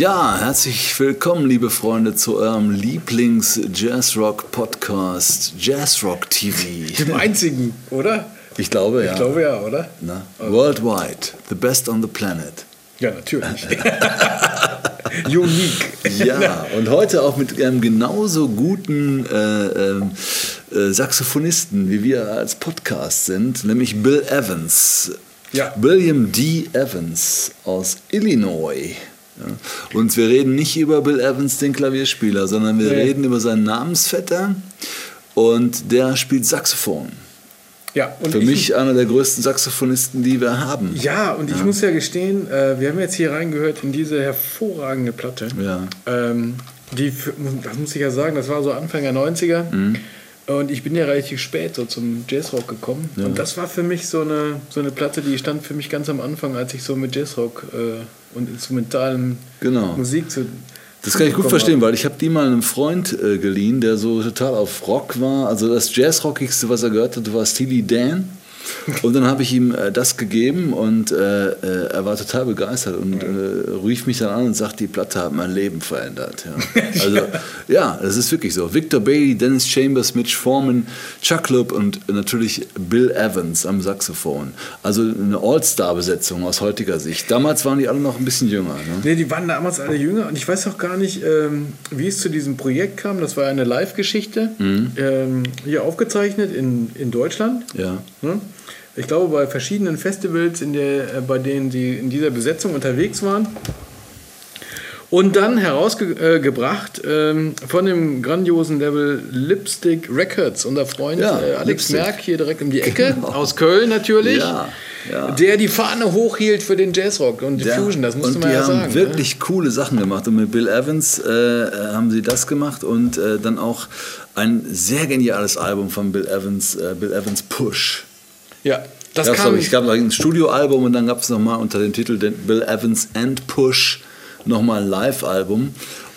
Ja, herzlich willkommen, liebe Freunde, zu eurem Lieblings-Jazzrock-Podcast, Jazzrock TV. Dem einzigen, oder? Ich glaube, ja. Ich glaube ja, oder? Na, worldwide, the best on the planet. Ja, natürlich. Unique. Ja, und heute auch mit einem genauso guten äh, äh, äh, Saxophonisten, wie wir als Podcast sind, nämlich Bill Evans. Ja. William D. Evans aus Illinois. Ja. Und wir reden nicht über Bill Evans, den Klavierspieler, sondern wir Nee. reden über seinen Namensvetter und der spielt Saxophon. Ja, Für ich, mich einer der größten Saxophonisten, die wir haben. Ja, und ich muss ja gestehen, äh, wir haben jetzt hier reingehört in diese hervorragende Platte. Ja. Ähm, die, das muss ich ja sagen, das war so Anfang der 90er. Mhm. Und ich bin ja relativ spät so zum Jazzrock gekommen. Und das war für mich so eine, so eine Platte, die stand für mich ganz am Anfang, als ich so mit Jazzrock äh, und instrumentalem Genau. Musik zu. Das kann ich gut verstehen, weil ich habe die mal einem Freund äh, geliehen, der so total auf Rock war. Also das Jazzrockigste, was er gehört hatte, war Steely Dan. Und dann habe ich ihm äh, das gegeben und äh, äh, er war total begeistert und äh, rief mich dann an und sagt, die Platte hat mein Leben verändert. Ja. Also ja, das ist wirklich so. Victor Bailey, Dennis Chambers, Mitch Foreman, Chuck Lubb und natürlich Bill Evans am Saxophon. Also eine All-Star-Besetzung aus heutiger Sicht. Damals waren die alle noch ein bisschen jünger. Ne? Nee, die waren damals alle jünger und ich weiß auch gar nicht, ähm, wie es zu diesem Projekt kam. Das war eine Live-Geschichte, Mhm. ähm, hier aufgezeichnet in, in Deutschland. Ja. Ne? Ich glaube, bei verschiedenen Festivals, in der, äh, bei denen sie in dieser Besetzung unterwegs waren. Und dann herausgebracht ähm, von dem grandiosen Label Lipstick Records. Unser Freund Ja, äh, Alex Lipstick. Merck hier direkt um die Ecke, Genau. aus Köln natürlich. Ja, ja. Der die Fahne hochhielt für den Jazzrock und die Fusion, das musste und man die ja haben sagen. ne? wirklich coole Sachen gemacht. Und mit Bill Evans äh, äh, haben sie das gemacht und äh, dann auch ein sehr geniales Album von Bill Evans, äh, Bill Evans Push. Ja, das Gab's, kam. ich, es gab noch ein Studioalbum und dann gab es nochmal unter dem Titel Bill Evans and Push nochmal ein Live-Album.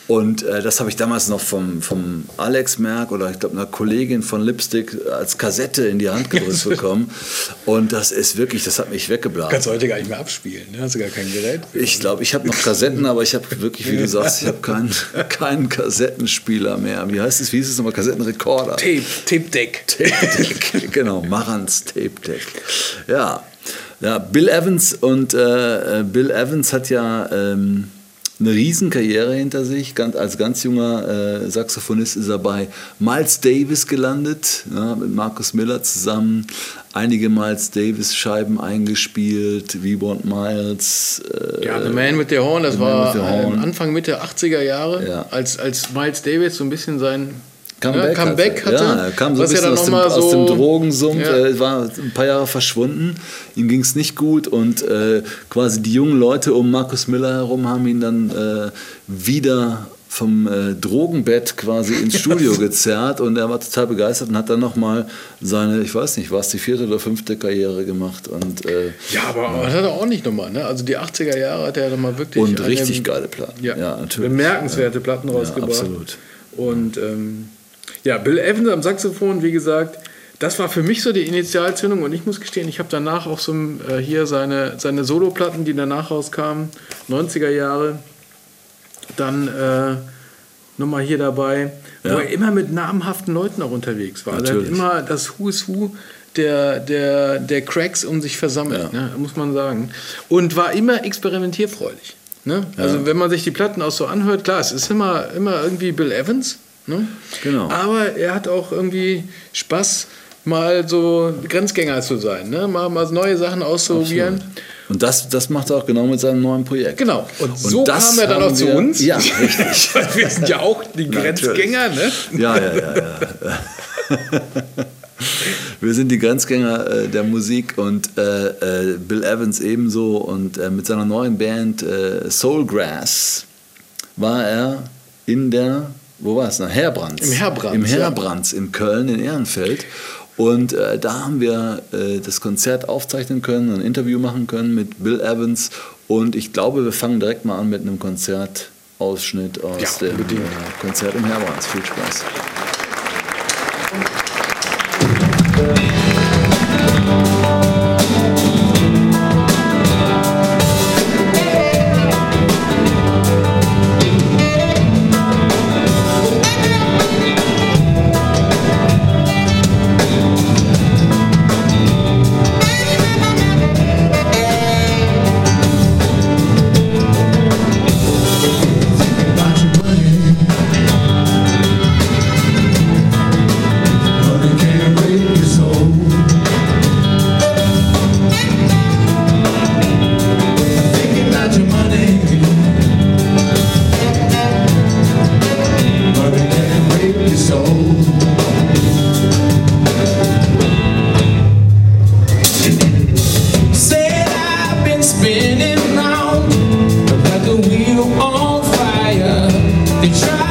Und äh, das habe ich damals noch vom, vom Alex Merck oder ich glaube einer Kollegin von Lipstick als Kassette in die Hand gedrückt bekommen. Und das ist wirklich, das hat mich weggeblasen. kannst du heute gar nicht mehr abspielen, ne? hast du gar kein Gerät. Ich glaube, ich habe noch Kassetten, aber ich habe wirklich, wie du sagst, ich habe keinen, keinen Kassettenspieler mehr. Wie heißt es? Wie hieß es nochmal? Kassettenrekorder. Tape, Tape Deck. Tape Deck. genau, Marantz Tape Deck. Ja. ja, Bill Evans und äh, äh, Bill Evans hat ja ähm, eine Riesenkarriere hinter sich. Ganz, als ganz junger äh, Saxophonist ist er bei Miles Davis gelandet, ja, mit Marcus Miller zusammen. Einige Miles Davis Scheiben eingespielt, wie Want Miles. Äh, Ja, The Man with the Horn, das The war Horn. Anfang Mitte 80er Jahre, Ja. als, als Miles Davis so ein bisschen sein Comeback, ne, Comeback hatte. Ja, er kam so ein ja bisschen dann aus, dem, mal aus dem so- Drogensumpf. Ja. Er war ein paar Jahre verschwunden. Ihm ging es nicht gut und äh, quasi die jungen Leute um Markus Miller herum haben ihn dann äh, wieder vom äh, Drogenbett quasi ins Studio gezerrt und er war total begeistert und hat dann nochmal seine, ich weiß nicht, war es die vierte oder fünfte Karriere gemacht und, äh, Ja, aber das hat er auch nicht nochmal. Ne? Also die 80er Jahre hat er nochmal wirklich und richtig geile Platten. ja, natürlich. bemerkenswerte Platten rausgebracht. absolut. Und ähm, ja, Bill Evans am Saxophon, wie gesagt, das war für mich so die Initialzündung und ich muss gestehen, ich habe danach auch so äh, hier seine, seine Soloplatten, die danach rauskamen, 90er Jahre, dann äh, nochmal hier dabei, Ja. wo er immer mit namhaften Leuten auch unterwegs war. Also er hat Natürlich. immer das Who is Who der, der, der Cracks um sich versammelt, Ja. ne, muss man sagen. Und war immer experimentierfreudig. Ne? Also wenn man sich die Platten auch so anhört, klar, es ist immer, immer irgendwie Bill Evans. Ne? Genau. Aber er hat auch irgendwie Spaß, mal so Grenzgänger zu sein, ne? mal, mal neue Sachen auszuprobieren. Und das, das macht er auch genau mit seinem neuen Projekt. Genau. Und so das kam er dann auch zu wir- uns. Ja, richtig. Wir sind ja auch die. Grenzgänger, ne? Ja, ja, ja, ja. Wir sind die Grenzgänger äh, der Musik und äh, äh, Bill Evans ebenso. Und äh, mit seiner neuen Band äh, Soulgrass war er in der, wo war es? Na, Herbrands. Im Herbrands, Im ja. Herbrands in Köln, in Ehrenfeld. Und äh, da haben wir äh, das Konzert aufzeichnen können, ein Interview machen können mit Bill Evans. Und ich glaube, wir fangen direkt mal an mit einem Konzertausschnitt aus Ja, dem äh, Konzert im Herbrands. Viel Spaß. They try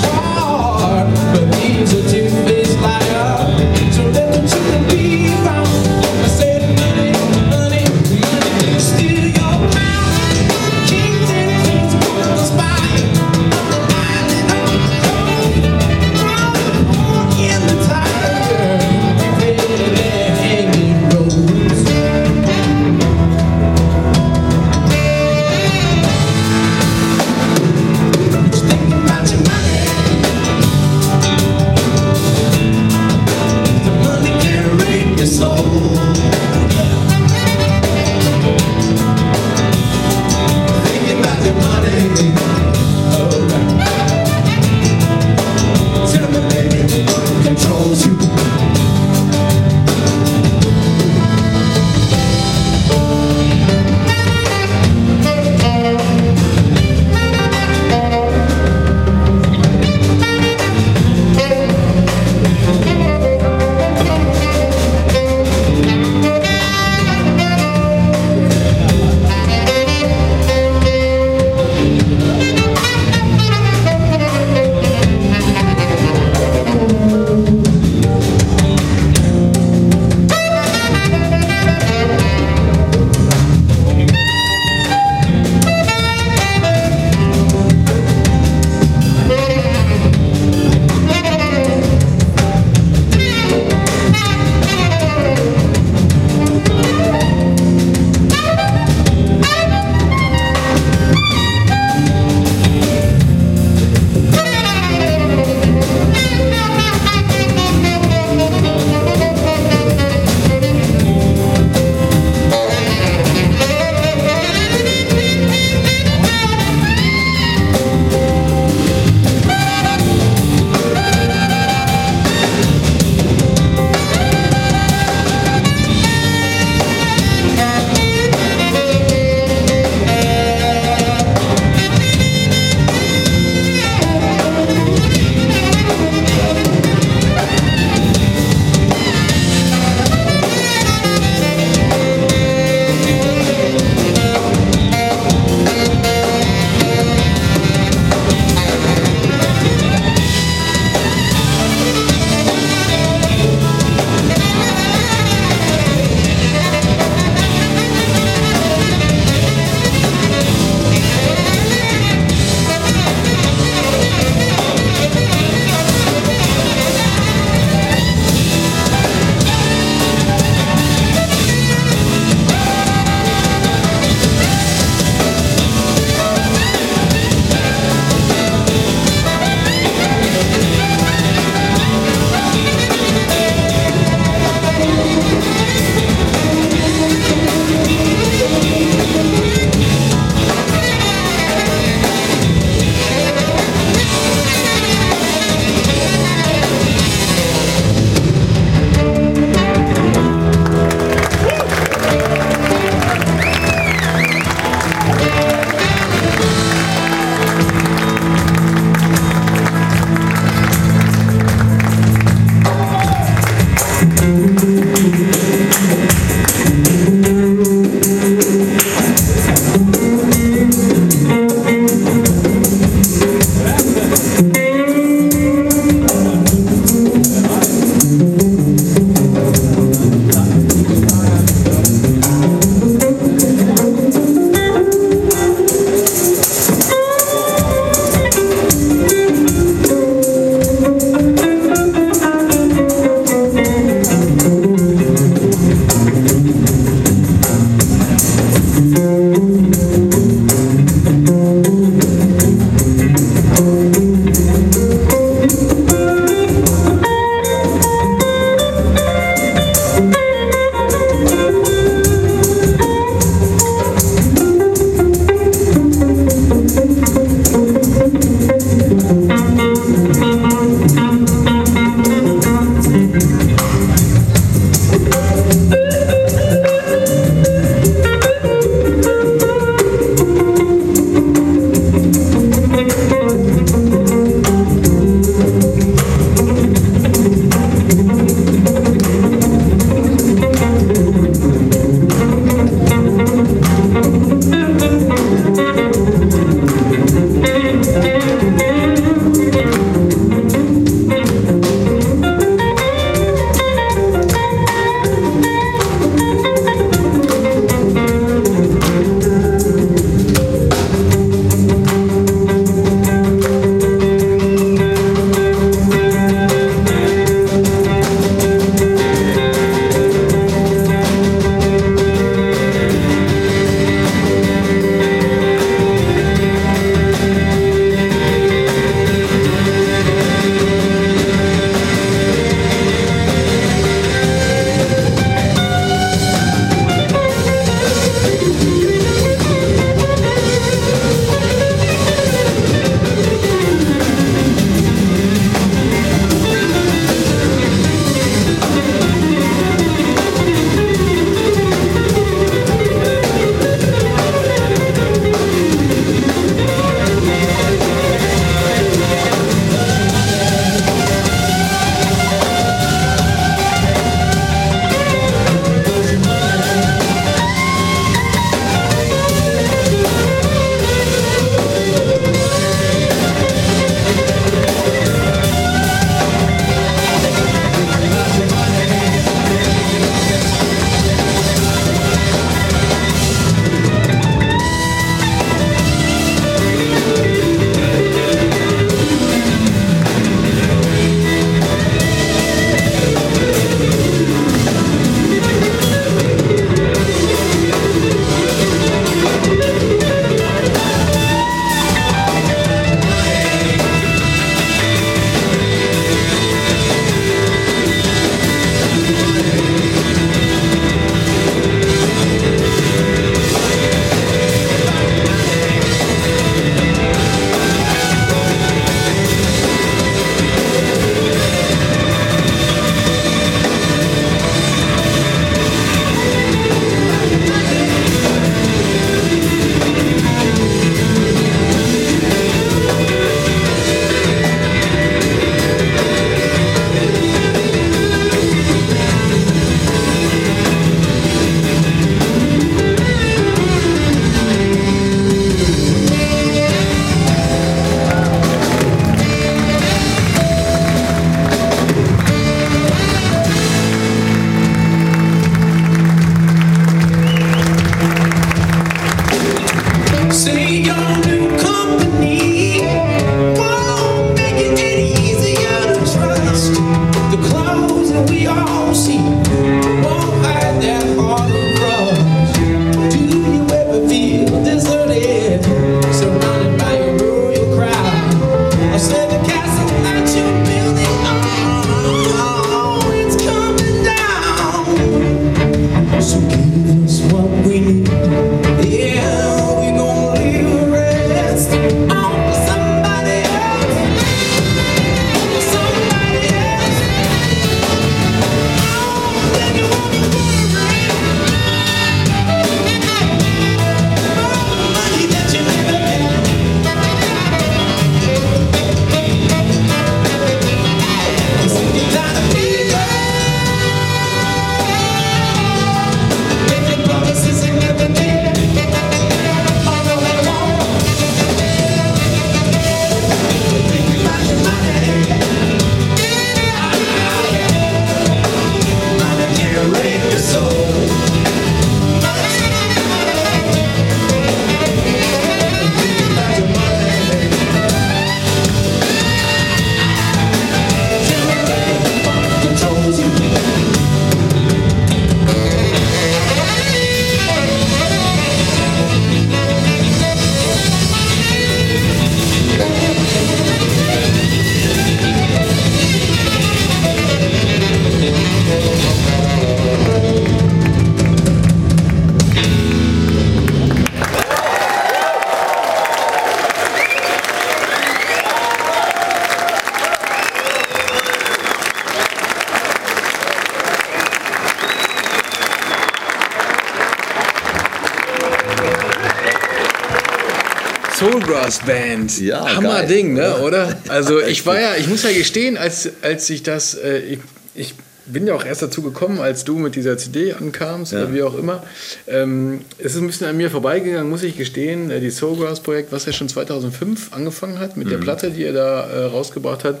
Soulgrass Band. Ja, Hammer geil. Ding, ne, oder? Also ich war ja, ich muss ja gestehen, als, als ich das, äh, ich, ich bin ja auch erst dazu gekommen, als du mit dieser CD ankamst Ja. oder wie auch immer. Ähm, es ist ein bisschen an mir vorbeigegangen, muss ich gestehen. Äh, die Soulgrass Projekt, was ja schon 2005 angefangen hat mit der Platte, die er da äh, rausgebracht hat.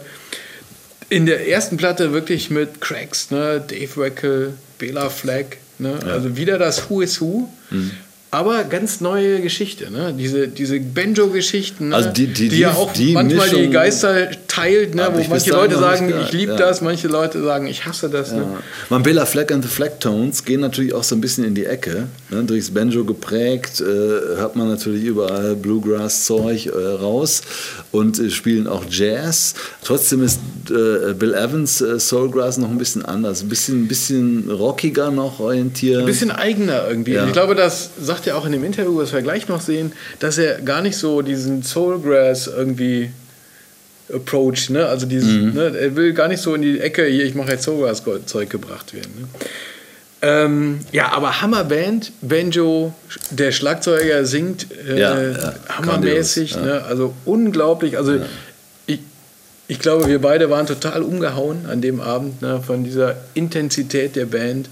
In der ersten Platte wirklich mit Cracks, ne, Dave Weckel, Bela Fleck, ne, also wieder das Who is Who. Aber ganz neue Geschichte, ne? Diese, diese Banjo-Geschichten, ne? Also die- die- ja die- auch die manchmal die Mischung Geister teilt, ne? wo manche Leute sagen, ich liebe ja. das, manche Leute sagen, ich hasse das. Ne? Man Bella Fleck and the Flecktones gehen natürlich auch so ein bisschen in die Ecke. Ne? Durchs Banjo geprägt äh, hat man natürlich überall Bluegrass-Zeug äh, raus und äh, spielen auch Jazz. Trotzdem ist äh, Bill Evans äh, Soulgrass noch ein bisschen anders. Ein bisschen, ein bisschen rockiger noch orientiert. Ein bisschen eigener irgendwie. Ja. Ich glaube, das sagt er auch in dem Interview, das wir gleich noch sehen, dass er gar nicht so diesen Soulgrass irgendwie approach, ne? Also diesen, ne? er will gar nicht so in die Ecke, hier, ich mache jetzt Soulgrass-Zeug gebracht werden. Ne? Ähm, ja, aber Hammerband, Banjo, der Schlagzeuger singt äh, Ja, ja, hammermäßig, grandios, ja. ne? also unglaublich. Also ich, ich glaube, wir beide waren total umgehauen an dem Abend ne, von dieser Intensität der Band.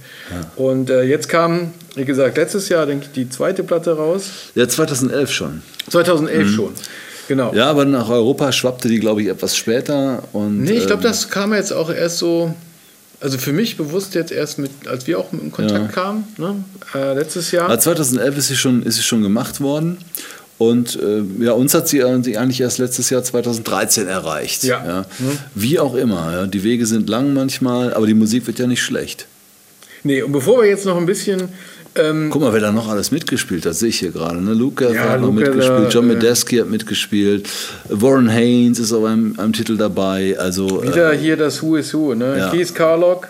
Und äh, jetzt kam, wie gesagt, letztes Jahr, denke ich, die zweite Platte raus. ja, 2011 schon. 2011 schon. Genau. Ja, aber nach Europa schwappte die, glaube ich, etwas später. Und, Nee, ich glaube, ähm, das kam jetzt auch erst so, also für mich bewusst jetzt erst mit, als wir auch in Kontakt kamen, ne, äh, letztes Jahr. Also 2011 ist sie schon, ist sie schon gemacht worden. Und äh, ja, uns hat sie eigentlich erst letztes Jahr 2013 erreicht. Ja. Mhm. Wie auch immer. Ja. Die Wege sind lang manchmal, aber die Musik wird ja nicht schlecht. Nee, und bevor wir jetzt noch ein bisschen ähm, Guck mal, wer da noch alles mitgespielt hat, sehe ich hier gerade. Ne? Luca Ja, hat noch mitgespielt, John äh, Medeski hat mitgespielt, Warren Haynes ist auf einem, einem Titel dabei. Also, wieder äh, hier das Who is Who, ne? Ja. Keith Carlock.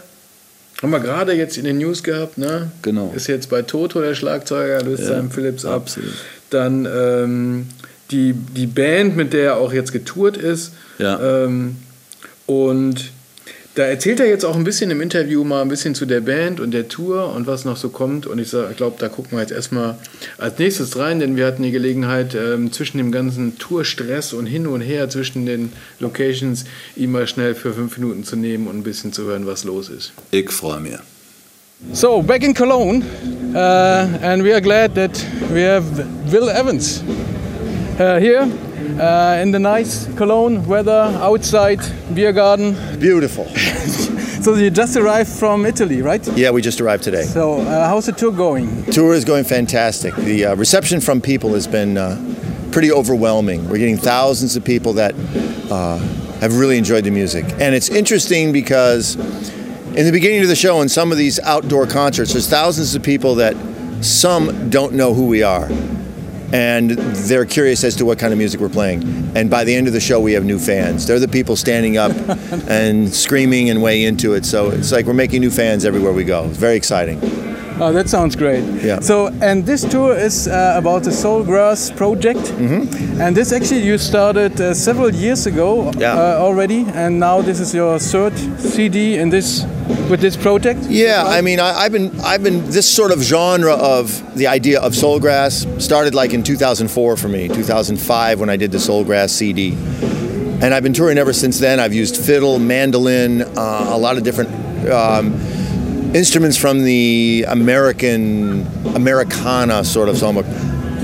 Haben wir gerade jetzt in den News gehabt, ne? Genau. Ist jetzt bei Toto der Schlagzeuger, löst seinem Philips ab. absolut. Dann ähm, die, die Band, mit der er auch jetzt getourt ist. Ja. Ähm, und da erzählt er jetzt auch ein bisschen im Interview mal ein bisschen zu der Band und der Tour und was noch so kommt. Und ich, glaube, da gucken wir jetzt erstmal als nächstes rein, denn wir hatten die Gelegenheit, ähm, zwischen dem ganzen Tourstress und hin und her zwischen den Locations, ihn mal schnell für fünf Minuten zu nehmen und ein bisschen zu hören, was los ist. ich freue mich. So, back in Cologne, uh, and we are glad that we have Will Evans uh, here uh, in the nice Cologne weather, outside, beer garden. Beautiful. So you just arrived from Italy, right? Yeah, we just arrived today. So uh, how's the tour going? Tour is going fantastic. The uh, reception from people has been uh, pretty overwhelming. We're getting thousands of people that uh, have really enjoyed the music. And it's interesting because in the beginning of the show, in some of these outdoor concerts, there's thousands of people that some don't know who we are. And they're curious as to what kind of music we're playing. And by the end of the show, we have new fans. They're the people standing up and screaming and way into it. So it's like we're making new fans everywhere we go. It's very exciting. Oh, that sounds great. Yeah. So, and this tour is uh, about the Soulgrass project, Mm-hmm. and this actually you started uh, several years ago Yeah. uh, already, and now this is your third CD in this with this project. Yeah, I mean, I, I've been, I've been this sort of genre of the idea of soulgrass started like in 2004 for me, 2005 when I did the soulgrass CD, and I've been touring ever since then. I've used fiddle, mandolin, uh, a lot of different um, instruments from the American Americana sort of song,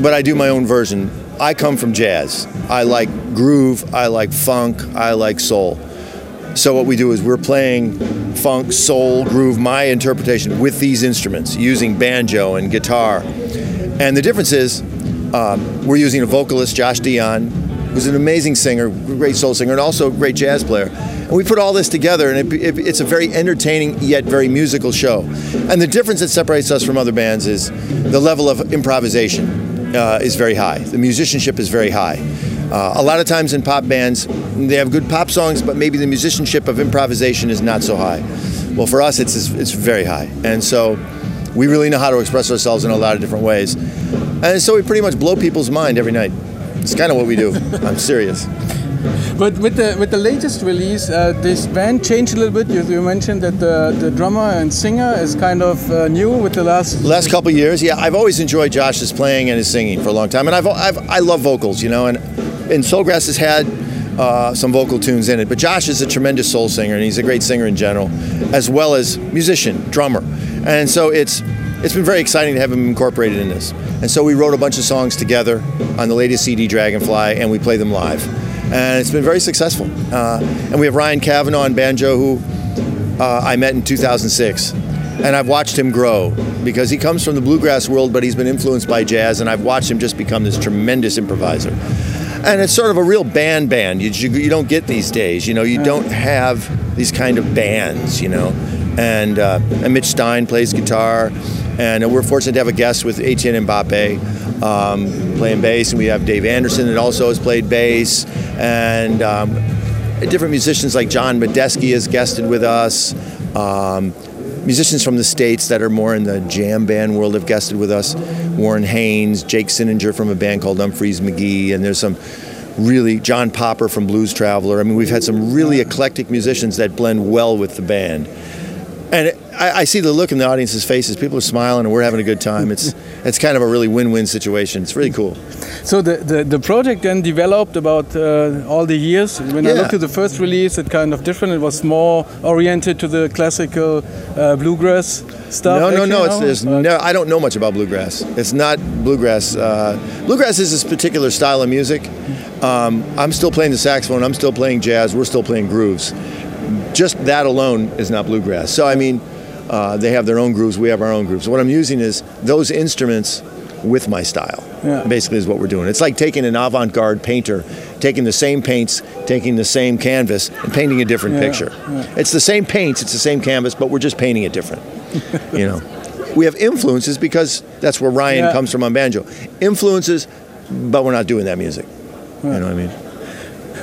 but I do my own version. I come from jazz. I like groove. I like funk. I like soul. So what we do is we're playing funk, soul, groove, my interpretation with these instruments, using banjo and guitar. And the difference is um, we're using a vocalist, Josh Dion, who's an amazing singer, great soul singer, and also a great jazz player. And we put all this together, and it, it, it's a very entertaining yet very musical show. And the difference that separates us from other bands is the level of improvisation uh, is very high. The musicianship is very high. Uh, a lot of times in pop bands, they have good pop songs, but maybe the musicianship of improvisation is not so high. Well, for us, it's it's very high, and so we really know how to express ourselves in a lot of different ways, and so we pretty much blow people's mind every night. It's kind of what we do. I'm serious. But with the with the latest release, uh, this band changed a little bit. You, you mentioned that the, the drummer and singer is kind of uh, new with the last. Last couple years, yeah, I've always enjoyed Josh's playing and his singing for a long time, and I've, I've I love vocals, you know, and and Soulgrass has had uh, some vocal tunes in it, but Josh is a tremendous soul singer, and he's a great singer in general, as well as musician, drummer, and so it's it's been very exciting to have him incorporated in this. And so we wrote a bunch of songs together on the latest CD, Dragonfly, and we play them live. And it's been very successful. Uh, and we have Ryan Kavanaugh on banjo, who uh, I met in 2006. And I've watched him grow because he comes from the bluegrass world, but he's been influenced by jazz, and I've watched him just become this tremendous improviser. And it's sort of a real band band. You, you, you don't get these days, you know, you don't have these kind of bands, you know. And, uh, and Mitch Stein plays guitar, and we're fortunate to have a guest with Etienne Mbappe um, playing bass, and we have Dave Anderson that also has played bass, and um, different musicians like John Medeski has guested with us. Um, musicians from the states that are more in the jam band world have guested with us. Warren Haynes, Jake Sininger from a band called Humphreys McGee, and there's some really John Popper from Blues Traveler. I mean, we've had some really eclectic musicians that blend well with the band. And I, I, see the look in the audience's faces. People are smiling, and we're having a good time. It's it's kind of a really win-win situation. It's really cool. So the, the, the project then developed about uh, all the years. When yeah. I looked at the first release, it kind of different. It was more oriented to the classical uh, bluegrass stuff. No, no, no. It's, it's no. I don't know much about bluegrass. It's not bluegrass. Uh, bluegrass is this particular style of music. Um, I'm still playing the saxophone. I'm still playing jazz. We're still playing grooves just that alone is not bluegrass. So I mean, uh, they have their own grooves. We have our own grooves. What I'm using is those instruments with my style. Yeah. Basically, is what we're doing. It's like taking an avant-garde painter, taking the same paints, taking the same canvas, and painting a different yeah. picture. Yeah. It's the same paints, it's the same canvas, but we're just painting it different. you know, we have influences because that's where Ryan comes from on banjo. Influences, but we're not doing that music. You know what I mean?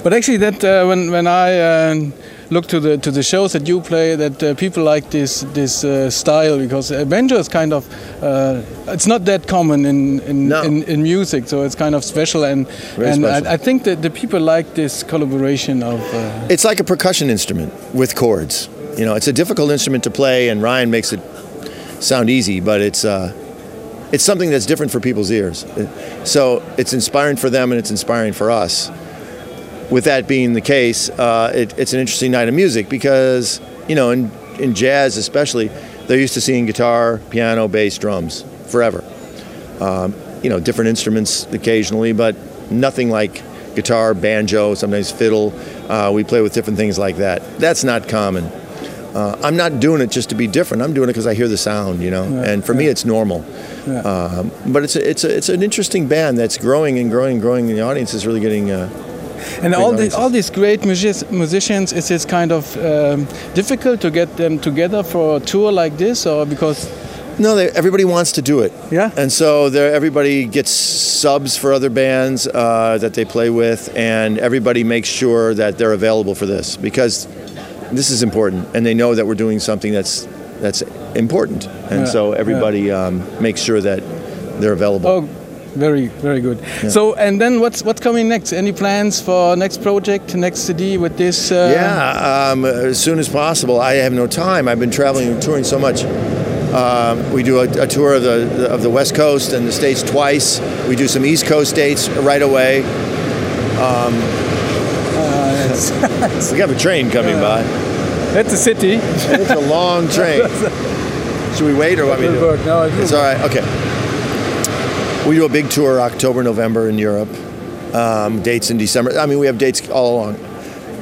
But actually, that uh, when when I. Uh, look to the to the shows that you play that uh, people like this this uh, style because banjo is kind of uh, it's not that common in in, no. in, in music so it's kind of special and Very and special. I, I, think that the people like this collaboration of uh, it's like a percussion instrument with chords you know it's a difficult instrument to play and Ryan makes it sound easy but it's uh, it's something that's different for people's ears so it's inspiring for them and it's inspiring for us with that being the case, uh, it, it's an interesting night of music because, you know, in, in jazz especially, they're used to seeing guitar, piano, bass, drums forever. Um, you know, different instruments occasionally, but nothing like guitar, banjo, sometimes fiddle. Uh, we play with different things like that. That's not common. Uh, I'm not doing it just to be different. I'm doing it because I hear the sound, you know. And for me, it's normal. Um, but it's a, it's a, it's an interesting band that's growing and growing and growing, and the audience is really getting uh, and all, the, all these great music musicians, is it kind of um, difficult to get them together for a tour like this, or because? No, they, everybody wants to do it. Yeah. And so everybody gets subs for other bands uh, that they play with, and everybody makes sure that they're available for this because this is important, and they know that we're doing something that's that's important, and yeah. so everybody yeah. um, makes sure that they're available. Oh, very very good. Yeah. so and then what's what's coming next? Any plans for next project next cd with this uh... yeah um, as soon as possible. I have no time. I've been traveling and touring so much. Um, we do a, a, tour of the of the west coast and the states twice. We do some east coast dates right away. Um, uh, we have a train coming uh, by that's a city. It's a long train. Should we wait or what we do? No, it's all right. Okay we do a big tour October, November in Europe. Um, dates in December. I mean, we have dates all along.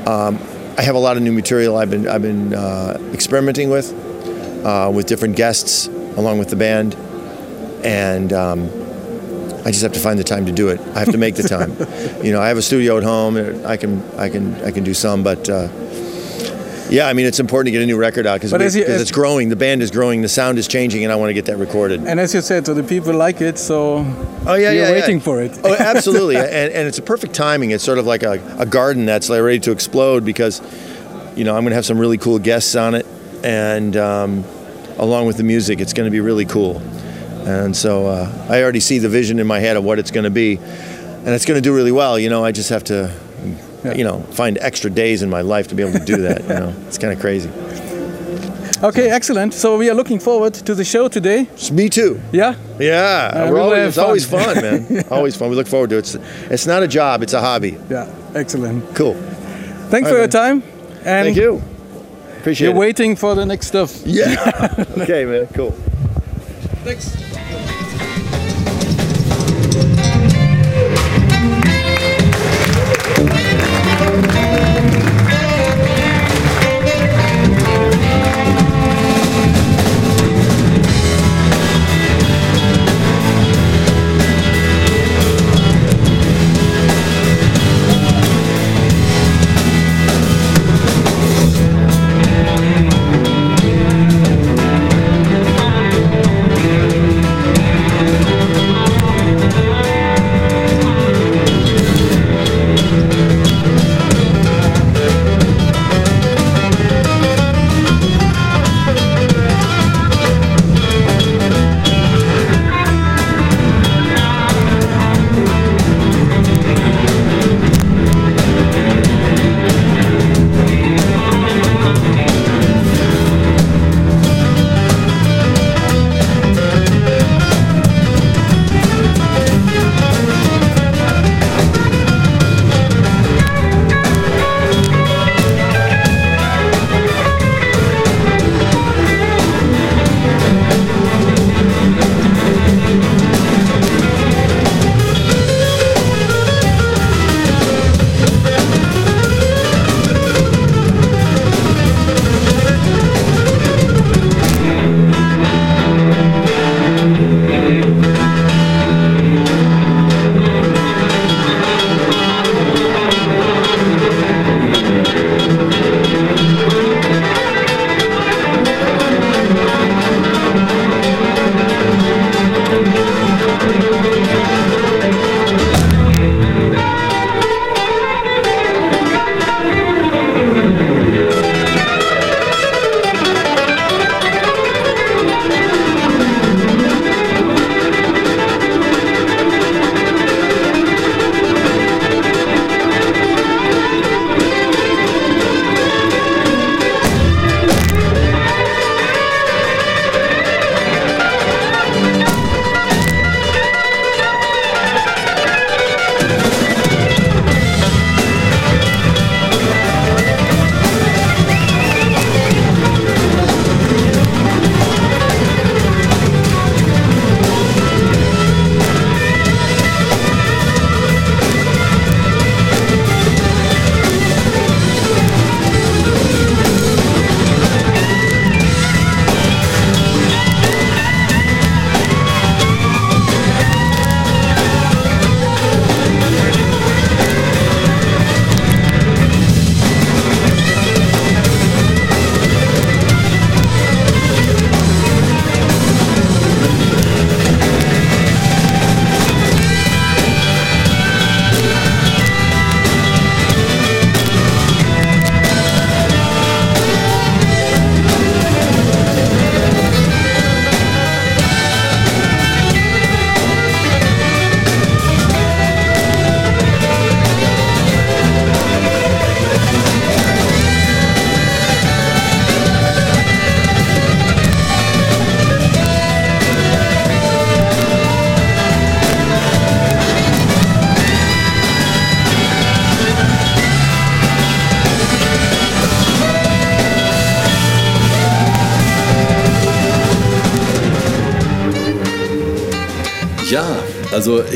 Um, I have a lot of new material I've been I've been uh, experimenting with uh, with different guests along with the band, and um, I just have to find the time to do it. I have to make the time. you know, I have a studio at home. I can I can I can do some, but. Uh, yeah, I mean it's important to get a new record out because it's growing. The band is growing. The sound is changing, and I want to get that recorded. And as you said, so the people like it, so oh yeah, you're yeah, waiting yeah. for it. oh, absolutely, and, and it's a perfect timing. It's sort of like a, a garden that's like ready to explode because you know I'm going to have some really cool guests on it, and um, along with the music, it's going to be really cool. And so uh, I already see the vision in my head of what it's going to be, and it's going to do really well. You know, I just have to you know, find extra days in my life to be able to do that. You know, it's kind of crazy. Okay, excellent. So we are looking forward to the show today. Me too. Yeah. Yeah, Uh, we always, it's always fun. fun, man. Always fun. We look forward to it. It's, it's not a job; it's a hobby. Yeah. Excellent. Cool. Thanks All for your time. And Thank you. Appreciate You're it. waiting for the next stuff. Yeah. okay, man. Cool. Thanks.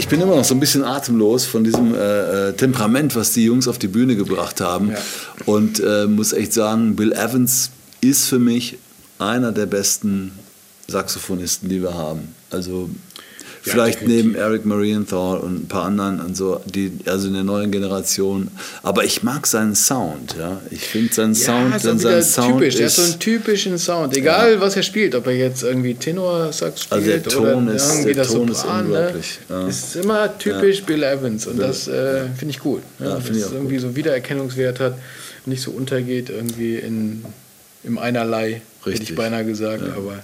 Bin immer noch so ein bisschen atemlos von diesem äh, äh, Temperament, was die Jungs auf die Bühne gebracht haben. Ja. Und äh, muss echt sagen, Bill Evans ist für mich einer der besten Saxophonisten, die wir haben. Also vielleicht definitiv. neben Eric Marienthal und ein paar anderen und so, die, also in der neuen Generation. Aber ich mag seinen Sound, ja. Ich finde seinen Sound, ist denn sein Sound typisch. Der hat ist so einen typischen Sound. Egal, was er spielt, ob er jetzt irgendwie Tenor-Sax spielt Also der Ton oder ist- irgendwie der das Ton ist Sopran. Ne? unglaublich, ja. Ist immer typisch Bill Evans und das äh, finde ich gut. Ne? Ja, dass es irgendwie so Wiedererkennungswert hat, nicht so untergeht irgendwie in, im Einerlei, hätte Richtig. ich beinahe gesagt. Aber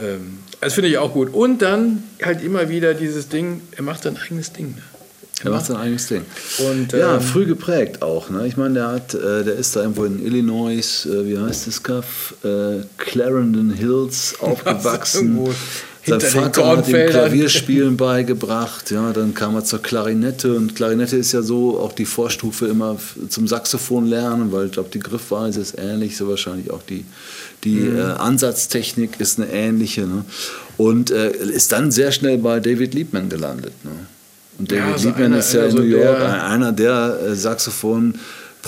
ähm, das finde ich auch gut. Und dann halt immer wieder dieses Ding, er macht sein eigenes Ding. Ne? Er macht sein eigenes Ding. Und, ja, ähm, früh geprägt auch. Ne? Ich meine, der hat, äh, der ist da irgendwo in Illinois, äh, wie heißt das Kaff? Äh, Clarendon Hills aufgewachsen. Sein Vater hat ihm. Klavierspielen beigebracht. Ja, dann kam er zur Klarinette und Klarinette ist ja so auch die Vorstufe immer zum Saxophon lernen, weil ich glaube, die Griffweise ist ähnlich, so wahrscheinlich auch die, die Mhm. äh, Ansatztechnik ist eine ähnliche. Ne? Und äh, ist dann sehr schnell bei David Liebman gelandet. Ne? Und Ja, David so Liebman einer- ist ja einer in New York der- einer der äh,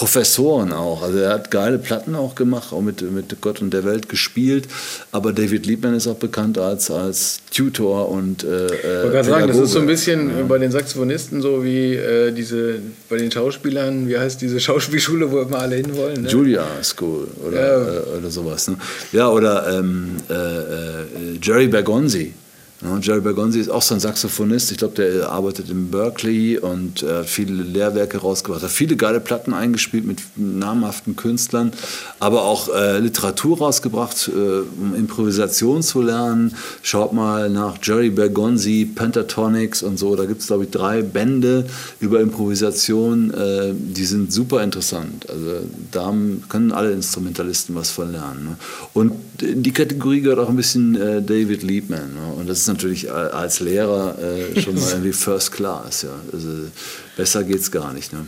Saxophon-Professoren auch. Also er hat geile Platten auch gemacht, auch mit, mit Gott und der Welt gespielt. Aber David Liebman ist auch bekannt als, als Tutor und äh, Ich wollte gerade sagen, das ist so ein bisschen äh, bei den Saxophonisten so wie äh, diese, bei den Schauspielern, wie heißt diese Schauspielschule, wo immer alle hinwollen. Ne? Julia School oder, Ja. äh, oder sowas. Ne? Ja, oder ähm, äh, äh, Jerry Bergonzi. Ne? Jerry Bergonzi ist auch so ein Saxophonist. Ich glaube, der arbeitet in Berkeley und äh, hat viele Lehrwerke rausgebracht. Hat viele geile Platten eingespielt mit namhaften Künstlern, aber auch äh, Literatur rausgebracht, äh, um Improvisation zu lernen. Schaut mal nach Jerry Bergonzi, Pentatonics und so. Da gibt es, glaube ich, drei Bände über Improvisation. Äh, die sind super interessant. Also da können alle Instrumentalisten was von lernen. Ne? Und in die Kategorie gehört auch ein bisschen äh, David Liebman. Ne? Und das ist natürlich äh, als Lehrer äh, schon mal irgendwie First Class. Ja? Also besser geht's gar nicht. Ne?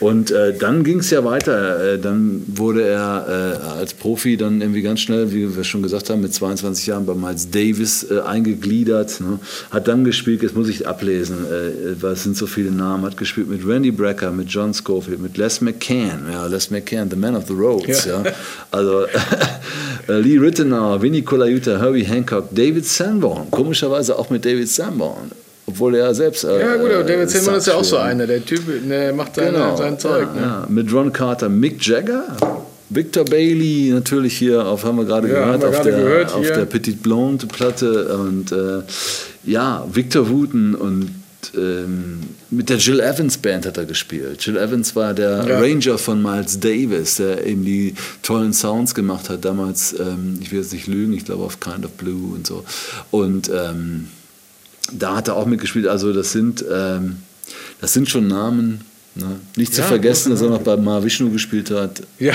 Und äh, dann ging es ja weiter. Äh, dann wurde er äh, als Profi dann irgendwie ganz schnell, wie wir schon gesagt haben, mit 22 Jahren bei Miles Davis äh, eingegliedert. Ne? Hat dann gespielt, jetzt muss ich ablesen, weil es sind so viele Namen, hat gespielt mit Randy Brecker, mit John Scofield, mit Les McCann. Ja, Les McCann, the man of the roads. Ja. Ja. Also Lee Rittenauer, Vinnie Colaiuta, Herbie Hancock, David Sanborn. Komischerweise auch mit David Sanborn. Obwohl er selbst. Äh, Ja gut, aber David äh, Zillmann ist ja auch so einer, der Typ, der macht seine, Genau, sein Zeug. Ja, ne? ja. Mit Ron Carter, Mick Jagger, Victor Bailey, natürlich hier auf, haben wir gerade Ja, gehört, wir auf, der, gehört auf der Petite Blonde Platte und äh, ja, Victor Wooten und ähm, mit der Jill Evans Band hat er gespielt. Jill Evans war der Ja. Ranger von Miles Davis, der eben die tollen Sounds gemacht hat. Damals, ähm, ich will jetzt nicht lügen, ich glaube auf Kind of Blue und so. Und ähm, da hat er auch mitgespielt. Also das sind, ähm, das sind schon Namen. Ne? Nicht zu Ja, vergessen, dass er noch bei Mahavishnu gespielt hat. Ja.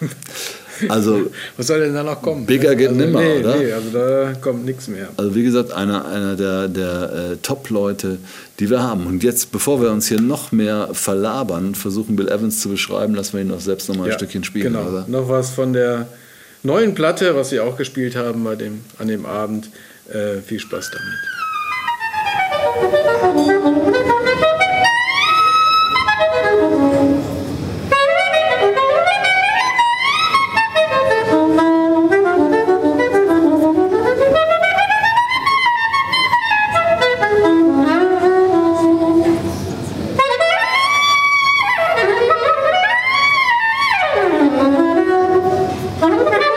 Also, Was soll denn da noch kommen? Bigger geht also, nimmer, nee, oder? Nee, also da kommt nichts mehr. also wie gesagt, einer, einer der, der äh, Top-Leute, die wir haben. Und jetzt, bevor wir uns hier noch mehr verlabern und versuchen, Bill Evans zu beschreiben, lassen wir ihn noch selbst noch mal ein Ja, Stückchen spielen. Genau. Oder? Noch was von der neuen Platte, was sie auch gespielt haben bei dem, an dem Abend. Äh, viel Spaß damit. 何?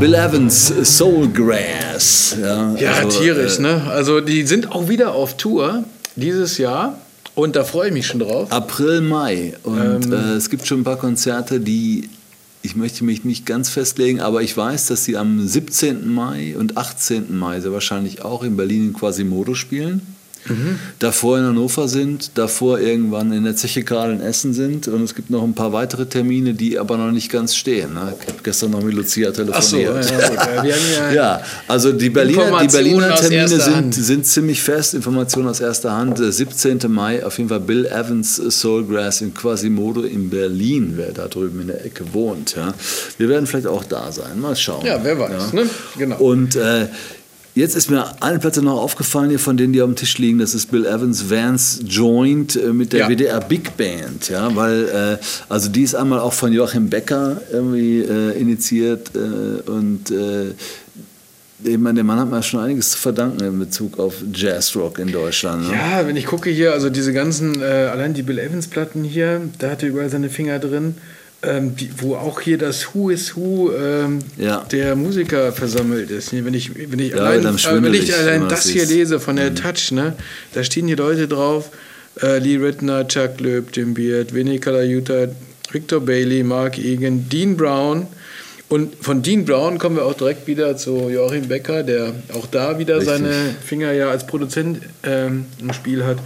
Bill Evans, Soulgrass. Ja, Ja, also, tierisch, äh, ne? Also die sind auch wieder auf Tour dieses Jahr und da freue ich mich schon drauf. April, Mai. Und Ähm. äh, es gibt schon ein paar Konzerte, die ich möchte mich nicht ganz festlegen, aber ich weiß, dass sie am 17. Mai und 18. Mai sehr wahrscheinlich auch in Berlin in Quasimodo spielen. Mhm. Davor in Hannover sind, davor irgendwann in der Zeche gerade in Essen sind und es gibt noch ein paar weitere Termine, die aber noch nicht ganz stehen. ne? Ich habe gestern noch mit Lucia Ach so, ja, telefoniert. ja, ja, also die Berliner, die Berliner Termine sind, sind ziemlich fest, Informationen aus erster Hand. Der 17. Mai auf jeden Fall Bill Evans Soulgrass in Quasimodo in Berlin, wer da drüben in der Ecke wohnt. Ja. Wir werden vielleicht auch da sein, mal schauen. Ja, wer weiß, ne? Genau. Und äh, jetzt ist mir eine Platte noch aufgefallen hier von denen, die auf dem Tisch liegen. Das ist Bill Evans Vance Joint äh, mit der Ja. WDR Big Band. Ja, weil, äh, also die ist einmal auch von Joachim Becker irgendwie äh, initiiert äh, und äh, ich meine, der Mann hat mir schon einiges zu verdanken in Bezug auf Jazzrock in Deutschland. Ne? Ja, wenn ich gucke hier, also diese ganzen, äh, allein die Bill Evans Platten hier, da hat er überall seine Finger drin, ähm, die, wo auch hier das Who is Who ähm, Ja. der Musiker versammelt ist. Wenn ich, wenn ich Ja, allein, äh, wenn ich allein das hier lese von Mhm. der Touch, ne, da stehen die Leute drauf, äh, Lee Ritner, Chuck Loeb, Jim Beard, Vinnie Colaiuta, Victor Bailey, Mark Egan, Dean Brown. Und von Dean Brown kommen wir auch direkt wieder zu Joachim Becker, der auch da wieder Richtig. seine Finger ja als Produzent ähm, im Spiel hat.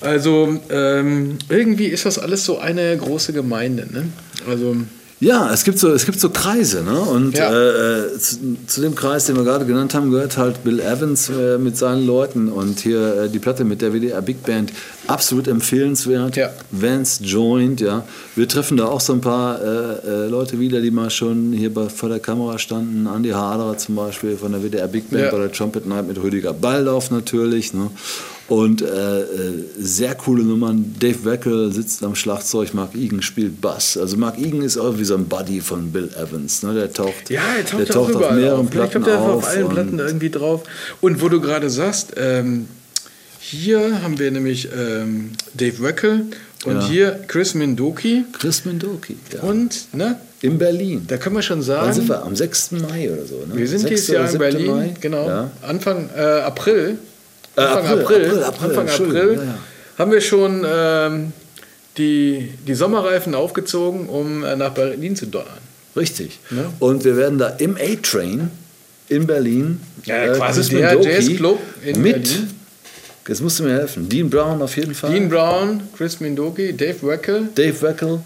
Also ähm, irgendwie ist das alles so eine große Gemeinde. Ne? Also Ja, es gibt so, es gibt so Kreise, ne? Und Ja. äh, zu, zu dem Kreis, den wir gerade genannt haben, gehört halt Bill Evans äh, mit seinen Leuten und hier äh, die Platte mit der WDR Big Band absolut empfehlenswert. Ja. Vance Joint, ja. Wir treffen da auch so ein paar äh, äh, Leute wieder, die mal schon hier bei, vor der Kamera standen. Andy Haderer zum Beispiel von der WDR Big Band Ja. bei der Trumpet Night mit Rüdiger Baldauf natürlich, ne? Und äh, äh, sehr coole Nummern. Dave Weckel sitzt am Schlagzeug, Mark Egan spielt Bass. Also Mark Egan ist auch wie so ein Buddy von Bill Evans. Ne? Der taucht, ja, er taucht, der auch taucht auf mehreren auf. Ich Platten glaube, der ist auf. allen und- Platten irgendwie drauf. Und wo du gerade sagst, ähm, hier haben wir nämlich ähm, Dave Weckel und Ja. hier Chris Mindoki. Chris Mendoki, ja. Und ne, in Berlin. da können wir schon Wann sind sagen, wir? Am 6. Mai oder so. Ne? wir sind 6. dieses Jahr in 7. Berlin, Mai? genau, Ja. Anfang äh, April. Äh, Anfang April, April, April, Anfang April ja, ja. haben wir schon ähm, die, die Sommerreifen aufgezogen, um äh, nach Berlin zu donnern. Richtig. Ne? Und wir werden da im A-Train in Berlin Ja, äh, quasi der Mendoki Jazzclub in mit, Berlin. jetzt musst du mir helfen, Dean Brown auf jeden Fall, Dean Brown, Chris Mindoki, Dave Weckel. Dave Weckel.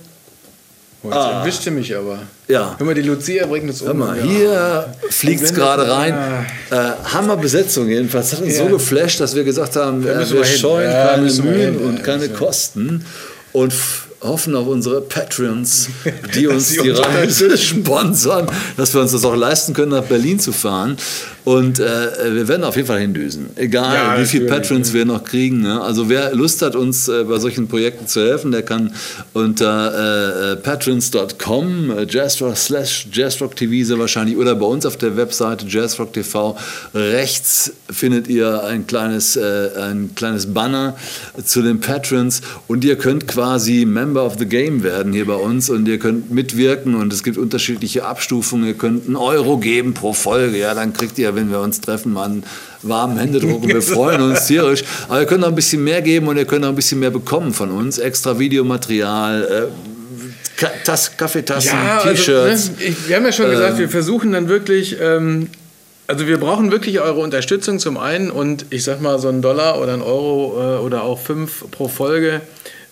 Oh, jetzt Ah. erwischte mich aber. Ja, Hör mal, die Lucia bringt uns um. Hör mal, Ja. hier fliegt es gerade rein. Äh, Hammerbesetzung jedenfalls. Hat uns Ja. so geflasht, dass wir gesagt haben, äh, wir wir hin. scheuen Ja, keine wir Mühen und Ja, keine wir. Kosten und hoffen auf unsere Patrons, die uns die Reise sponsern, dass wir uns das auch leisten können, nach Berlin zu fahren. Und äh, wir werden auf jeden Fall hindüsen. Egal, Ja, wie viele Patrons wir noch kriegen. Ne? Also wer Lust hat, uns äh, bei solchen Projekten zu helfen, der kann unter äh, äh, patrons.com, äh, jazzrock slash jazzrock TV sehr wahrscheinlich oder bei uns auf der Webseite jazzrock TV rechts findet ihr ein kleines, äh, ein kleines Banner zu den Patrons und ihr könnt quasi Member of the Game werden hier bei uns und ihr könnt mitwirken und es gibt unterschiedliche Abstufungen. Ihr könnt einen Euro geben pro Folge, ja, dann kriegt ihr, wenn wir uns treffen, mal einen warmen Händedruck und wir freuen uns tierisch. Aber ihr könnt auch ein bisschen mehr geben und ihr könnt auch ein bisschen mehr bekommen von uns. Extra Videomaterial, äh, Tass Kaffeetassen, Ja, also, T-Shirts. ne, ich, wir haben ja schon gesagt, wir versuchen dann wirklich, ähm, also wir brauchen wirklich eure Unterstützung zum einen und ich sag mal, so ein Dollar oder ein Euro äh, oder auch fünf pro Folge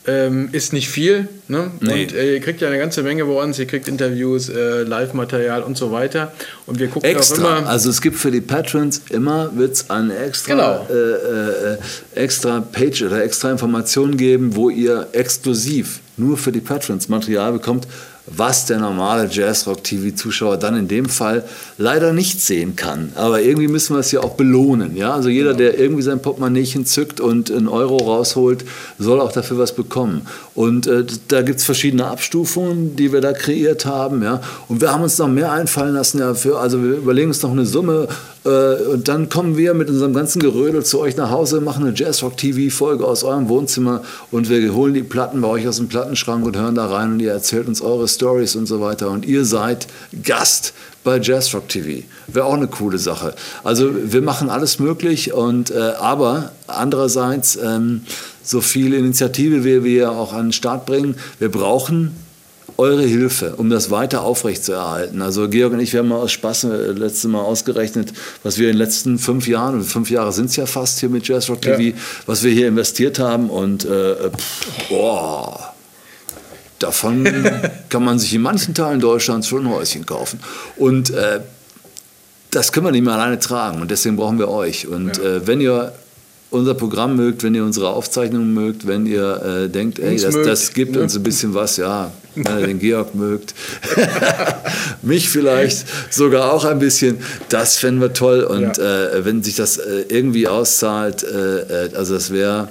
ähm, ist nicht viel. Ne? Nee. Und äh, ihr kriegt ja eine ganze Menge bei uns, ihr kriegt Interviews, äh, Live-Material und so weiter. Und wir gucken auch Extra. immer. Also es gibt für die Patrons immer wird's eine extra, Genau. äh, äh, extra Page oder extra Informationen geben, wo ihr exklusiv nur für die Patrons Material bekommt, was der normale Jazzrock-TV-Zuschauer dann in dem Fall leider nicht sehen kann. Aber irgendwie müssen wir es ja auch belohnen. Ja? Also jeder, der irgendwie sein Portemonnaiechen zückt und einen Euro rausholt, soll auch dafür was bekommen. Und äh, da gibt es verschiedene Abstufungen, die wir da kreiert haben. Ja? Und wir haben uns noch mehr einfallen lassen dafür. Also wir überlegen uns noch eine Summe äh, und dann kommen wir mit unserem ganzen Gerödel zu euch nach Hause, machen eine Jazzrock-TV-Folge aus eurem Wohnzimmer und wir holen die Platten bei euch aus dem Plattenschrank und hören da rein und ihr erzählt uns eure Stories und so weiter. Und ihr seid Gast bei Jazzrock TV. Wäre auch eine coole Sache. Also wir machen alles möglich und äh, aber andererseits ähm, so viel Initiative, wie wir auch an den Start bringen, wir brauchen eure Hilfe, um das weiter aufrechtzuerhalten. Also Georg und ich, wir haben mal aus Spaß äh, letztes Mal ausgerechnet, was wir in den letzten fünf Jahren, und fünf Jahre sind es ja fast hier mit Jazzrock TV, ja. was wir hier investiert haben und äh, pff, boah, davon kann man sich in manchen Teilen Deutschlands schon ein Häuschen kaufen. Und äh, das können wir nicht mehr alleine tragen und deswegen brauchen wir euch. Und ja. äh, wenn ihr unser Programm mögt, wenn ihr unsere Aufzeichnungen mögt, wenn ihr äh, denkt, ey, das, das, gibt uns ein bisschen was, ja, wenn ihr den Georg mögt, mich vielleicht sogar auch ein bisschen, das fänden wir toll. Und ja. äh, wenn sich das äh, irgendwie auszahlt, äh, äh, also das wäre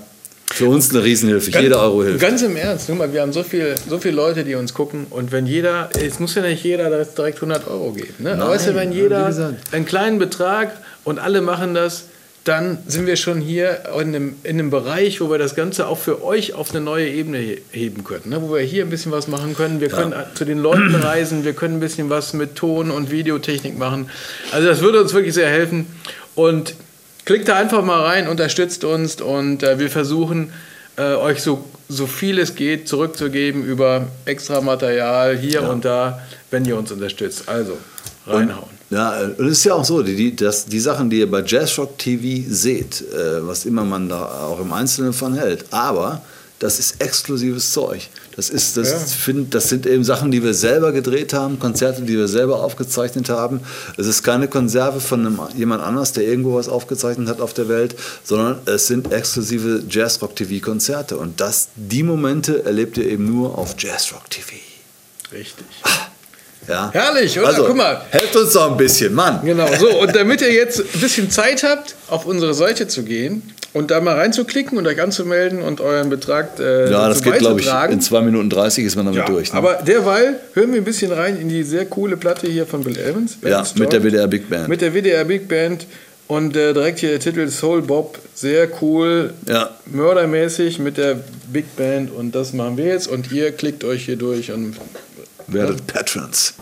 für uns eine Riesenhilfe, ganz, jeder Euro hilft. Ganz im Ernst, guck mal, wir haben so, viel, so viele Leute, die uns gucken und wenn jeder, es muss ja nicht jeder direkt 100 Euro geben, ne? Nein, aber weißt du, wenn jeder einen kleinen Betrag und alle machen das, dann sind wir schon hier in einem, in einem Bereich, wo wir das Ganze auch für euch auf eine neue Ebene heben können. Ne? Wo wir hier ein bisschen was machen können. Wir können ja. zu den Leuten reisen, wir können ein bisschen was mit Ton- und Videotechnik machen. Also das würde uns wirklich sehr helfen. Und klickt da einfach mal rein, unterstützt uns und äh, wir versuchen äh, euch so, so viel es geht zurückzugeben über extra Material hier ja. und da, wenn ihr uns unterstützt. Also reinhauen. Ja, und es ist ja auch so, die, das, die Sachen, die ihr bei Jazzrock TV seht, äh, was immer man da auch im Einzelnen von hält, aber das ist exklusives Zeug. Das, ist, das, ja. find, das sind eben Sachen, die wir selber gedreht haben, Konzerte, die wir selber aufgezeichnet haben. Es ist keine Konserve von einem, jemand anders, der irgendwo was aufgezeichnet hat auf der Welt, sondern es sind exklusive Jazzrock TV-Konzerte. Und das, die Momente erlebt ihr eben nur auf Jazzrock TV. Richtig. Ah. Ja. Herrlich, oder? Also, Guck mal. Helft uns doch ein bisschen, Mann. Genau, so. Und damit ihr jetzt ein bisschen Zeit habt, auf unsere Seite zu gehen und da mal reinzuklicken und euch anzumelden und euren Betrag äh, Ja, das geht, glaube ich, in 2 Minuten 30 ist man damit ja, durch. Ne? Aber derweil hören wir ein bisschen rein in die sehr coole Platte hier von Bill Evans. Ja, mit der WDR Big Band. Mit der WDR Big Band. Und äh, direkt hier der Titel Soul Bob, sehr cool, ja. mördermäßig mit der Big Band und das machen wir jetzt und ihr klickt euch hier durch und werdet Patrons.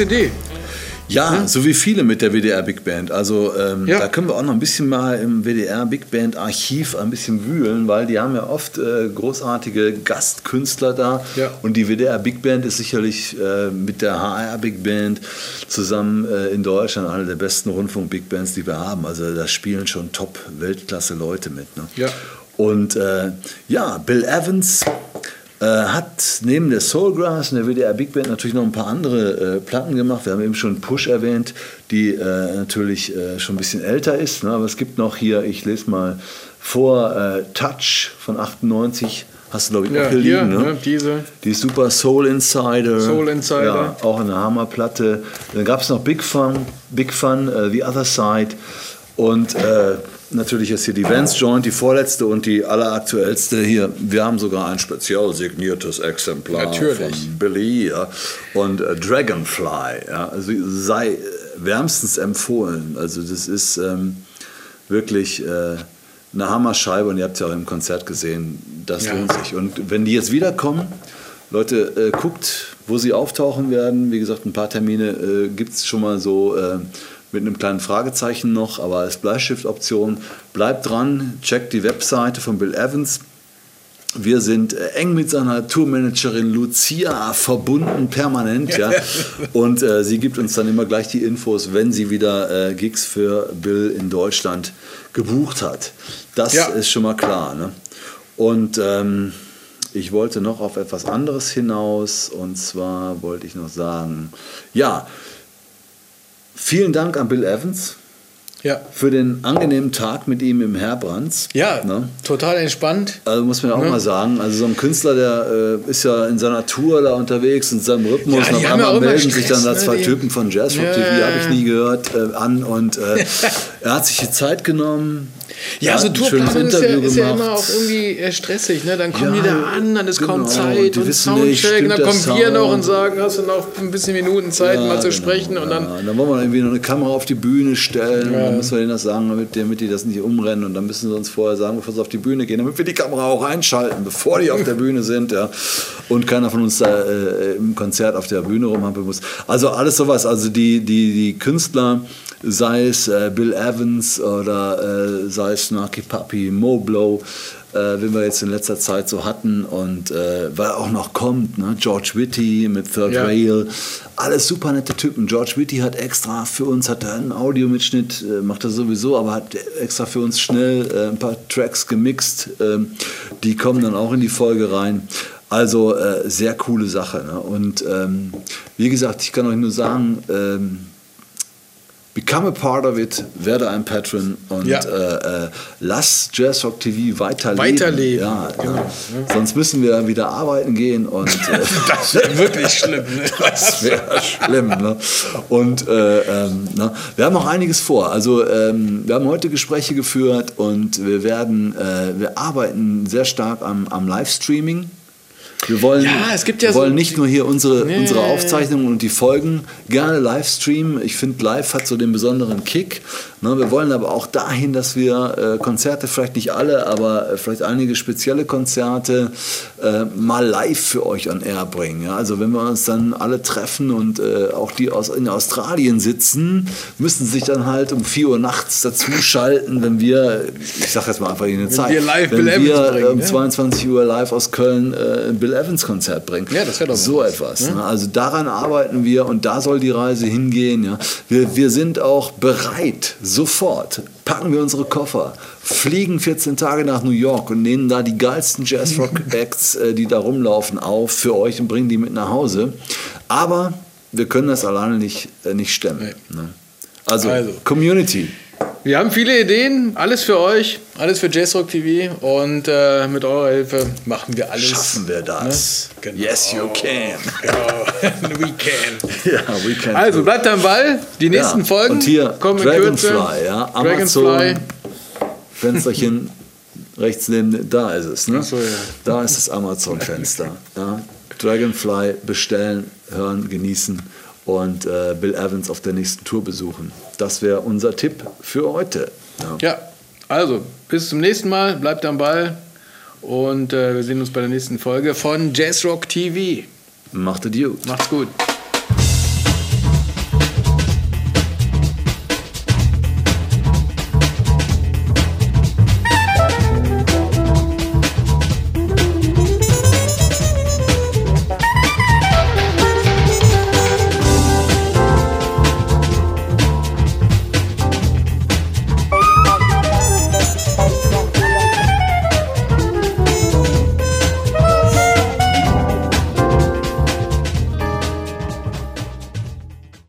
CD. Ja, ja, so wie viele mit der WDR Big Band. Also ähm, ja. da können wir auch noch ein bisschen mal im WDR Big Band Archiv ein bisschen wühlen, weil die haben ja oft äh, großartige Gastkünstler da. Ja. Und die WDR Big Band ist sicherlich äh, mit der HR Big Band zusammen äh, in Deutschland eine der besten Rundfunk Big Bands, die wir haben. Also da spielen schon top Weltklasse Leute mit. Ne? Ja. Und äh, ja, Bill Evans äh, hat neben der Soulgrass und der WDR Big Band natürlich noch ein paar andere äh, Platten gemacht. Wir haben eben schon Push erwähnt, die äh, natürlich äh, schon ein bisschen älter ist. Ne? Aber es gibt noch hier, ich lese mal vor, äh, Touch von 98. Hast du, glaube ich, ja, auch hier liegen, ne? ne? Diese. Die Super Soul Insider. Soul Insider. Ja, auch eine Hammerplatte. Dann gab es noch Big Fun, Big Fun, The Other Side. Und Natürlich ist hier die Vance Joint, die vorletzte und die alleraktuellste hier. Wir haben sogar ein speziell signiertes Exemplar Natürlich. von Billy ja. und äh, Dragonfly. Ja. Also sei wärmstens empfohlen. Also das ist ähm, wirklich äh, eine Hammerscheibe und ihr habt es ja auch im Konzert gesehen, das Ja. lohnt sich. Und wenn die jetzt wiederkommen, Leute, äh, guckt, wo sie auftauchen werden. Wie gesagt, ein paar Termine äh, gibt es schon mal so äh, mit einem kleinen Fragezeichen noch, aber als Bleistiftoption. Bleibt dran, checkt die Webseite von Bill Evans. Wir sind äh, eng mit seiner Tourmanagerin Lucia verbunden, permanent. Ja. Und äh, sie gibt uns dann immer gleich die Infos, wenn sie wieder äh, Gigs für Bill in Deutschland gebucht hat. Das Ja. ist schon mal klar. Ne? Und ähm, ich wollte noch auf etwas anderes hinaus. Und zwar wollte ich noch sagen, ja, vielen Dank an Bill Evans Ja. für den angenehmen Tag mit ihm im Herbrands. Ja, Ne? total entspannt. Also muss man auch Ne? mal sagen, also so ein Künstler, der äh, ist ja in seiner Tour da unterwegs, in seinem Rhythmus Ja, und auf ja einmal melden sich dann da Stress, zwei ne, die- Typen von Jazzrock Ja, TV, ja, habe ich ja. nie gehört, äh, an und äh, er hat sich die Zeit genommen. Ja, so Tourplanung ist ja, ist ja immer auch irgendwie äh, stressig. Ne? Dann kommen Ja, die da an, dann ist kaum genau, Zeit die und nicht, Soundcheck. Und dann kommen wir noch und sagen, hast du noch ein bisschen Minuten Zeit, Ja, mal zu genau, sprechen. Und dann, ja. Und dann wollen wir irgendwie noch eine Kamera auf die Bühne stellen. Und dann müssen wir denen das sagen, damit, damit die das nicht umrennen. Und dann müssen sie uns vorher sagen, bevor sie auf die Bühne gehen, damit wir die Kamera auch einschalten, bevor die auf der Bühne sind. Ja. Und keiner von uns da äh, im Konzert auf der Bühne rumhampeln muss. Also alles sowas. Also die, die, die Künstler, sei es äh, Bill Evans oder äh, sei es Snarky Puppy, Mo Blow, äh, den wir jetzt in letzter Zeit so hatten und äh, weil auch noch kommt, ne? George Whitty mit Third Ja. Rail, alles super nette Typen. George Whitty hat extra für uns, hat da einen Audiomitschnitt, äh, macht er sowieso, aber hat extra für uns schnell äh, ein paar Tracks gemixt. Ähm, die kommen dann auch in die Folge rein. Also äh, sehr coole Sache. Ne? Und ähm, wie gesagt, ich kann euch nur sagen, ähm, Become a part of it, werde ein Patron und Ja. äh, äh, lass Jazzrock TV weiterleben. Weiterleben, Ja, genau, ja. Sonst müssen wir wieder arbeiten gehen und äh, das wäre wirklich schlimm. Ne? das wäre schlimm. Ne? Und äh, ähm, ne? wir haben auch einiges vor. Also ähm, wir haben heute Gespräche geführt und wir werden, äh, wir arbeiten sehr stark am, am Livestreaming. Wir wollen, Ja, ja wir wollen so- nicht nur hier unsere, Nee. unsere Aufzeichnungen und die Folgen gerne live streamen. Ich finde, live hat so den besonderen Kick. Ne, wir wollen aber auch dahin, dass wir äh, Konzerte, vielleicht nicht alle, aber äh, vielleicht einige spezielle Konzerte äh, mal live für euch on air bringen. Ja? Also wenn wir uns dann alle treffen und äh, auch die aus, in Australien sitzen, müssen sich dann halt um 4 Uhr nachts dazuschalten, wenn wir, ich sag jetzt mal einfach eine Zeit, wir live wenn Bill wir bringen, um ne? 22 Uhr live aus Köln äh, ein Bill Evans Konzert bringen. Ja, das wär doch so was, etwas. Ne? Also daran arbeiten wir und da soll die Reise hingehen. Ja? Wir, wir sind auch bereit, sofort packen wir unsere Koffer, fliegen 14 Tage nach New York und nehmen da die geilsten Jazzrock-Acts, äh, die da rumlaufen, auf für euch und bringen die mit nach Hause. Aber wir können das alleine nicht, äh, nicht stemmen. Ne? Also, Also. Community. Wir haben viele Ideen, alles für euch, alles für Jazzrock TV und äh, mit eurer Hilfe machen wir alles. Schaffen wir das? Ne? Genau. Yes, you can. Genau. We can. ja, we can. Also bleibt am Ball. Die nächsten Ja, Folgen und hier kommen in Dragonfly, Kürze. ja, Amazon, Dragonfly. Fensterchen rechts neben, da ist es, ne? So, ja. Da ist das Amazon-Fenster. Ja. Dragonfly bestellen, hören, genießen und äh, Bill Evans auf der nächsten Tour besuchen. Das wäre unser Tipp für heute. Ja. Ja, also bis zum nächsten Mal. Bleibt am Ball und äh, wir sehen uns bei der nächsten Folge von Jazzrock TV. Macht es gut. Macht's gut.